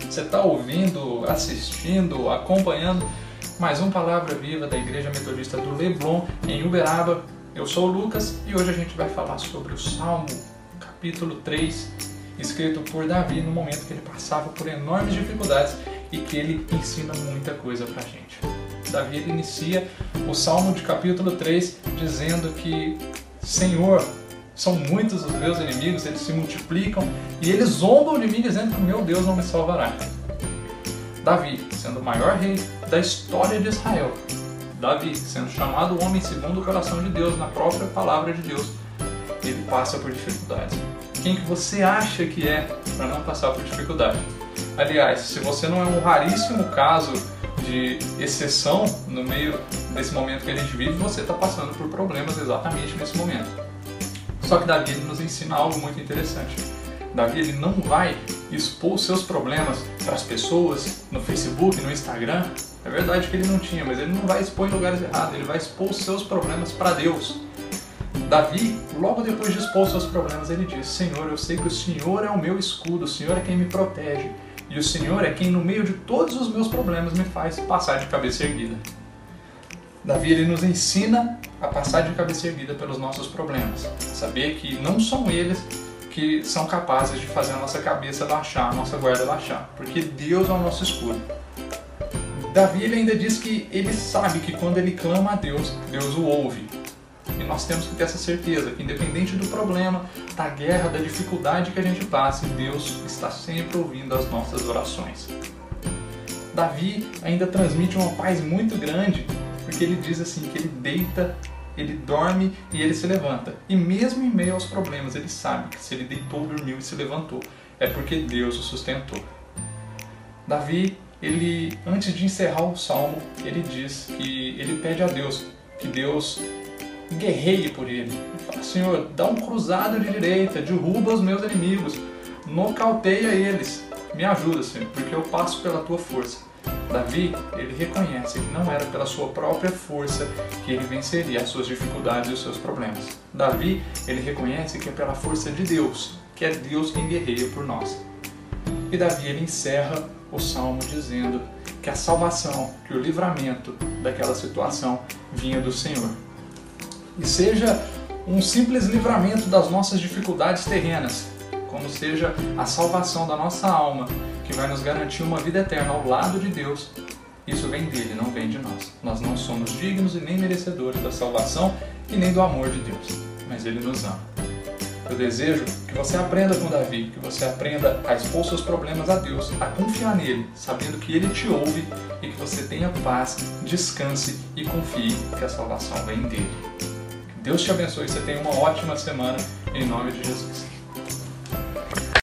Você está ouvindo, assistindo, acompanhando mais um Palavra Viva da Igreja Metodista do Leblon, em Uberaba. Eu sou o Lucas e hoje a gente vai falar sobre o Salmo, capítulo 3, escrito por Davi no momento que ele passava por enormes dificuldades e que ele ensina muita coisa pra gente. Davi inicia o Salmo de capítulo 3 dizendo que Senhor, são muitos os meus inimigos, eles se multiplicam e eles zombam de mim dizendo que meu Deus não me salvará. Davi, sendo o maior rei da história de Israel, Davi, sendo chamado homem segundo o coração de Deus, na própria palavra de Deus, ele passa por dificuldades. Quem que você acha que é para não passar por dificuldade? Aliás, se você não é um raríssimo caso de exceção no meio desse momento que a gente vive, você está passando por problemas exatamente nesse momento. Só que Davi nos ensina algo muito interessante. Davi ele não vai expor os seus problemas para as pessoas no Facebook, no Instagram. É verdade que ele não tinha, mas ele não vai expor em lugares errados, ele vai expor os seus problemas para Deus. Davi, logo depois de expor os seus problemas, ele diz: Senhor, eu sei que o Senhor é o meu escudo, o Senhor é quem me protege, e o Senhor é quem, no meio de todos os meus problemas, me faz passar de cabeça erguida. Davi ele nos ensina a passar de cabeça erguida pelos nossos problemas. Saber que não são eles que são capazes de fazer a nossa cabeça baixar, a nossa guarda baixar, porque Deus é o nosso escudo. Davi ele ainda diz que ele sabe que quando ele clama a Deus, Deus o ouve. E nós temos que ter essa certeza que, independente do problema, da guerra, da dificuldade que a gente passe, Deus está sempre ouvindo as nossas orações. Davi ainda transmite uma paz muito grande porque ele diz assim que ele deita, ele dorme e ele se levanta. E mesmo em meio aos problemas, ele sabe que se ele deitou, dormiu e se levantou, é porque Deus o sustentou. Davi, ele antes de encerrar o salmo, ele diz que ele pede a Deus que Deus guerreie por ele. Ele fala: Senhor, dá um cruzado de direita, derruba os meus inimigos, nocauteia eles. Me ajuda, Senhor, porque eu passo pela tua força. Davi, ele reconhece que não era pela sua própria força que ele venceria as suas dificuldades e os seus problemas. Davi, ele reconhece que é pela força de Deus, que é Deus quem guerreia por nós. E Davi, ele encerra o salmo dizendo que a salvação, que o livramento daquela situação vinha do Senhor. E seja um simples livramento das nossas dificuldades terrenas, como seja a salvação da nossa alma, que vai nos garantir uma vida eterna ao lado de Deus, isso vem dele, não vem de nós. Nós não somos dignos e nem merecedores da salvação e nem do amor de Deus, mas ele nos ama. Eu desejo que você aprenda com Davi, que você aprenda a expor seus problemas a Deus, a confiar nele, sabendo que ele te ouve e que você tenha paz, descanse e confie que a salvação vem dele. Deus te abençoe e você tenha uma ótima semana em nome de Jesus.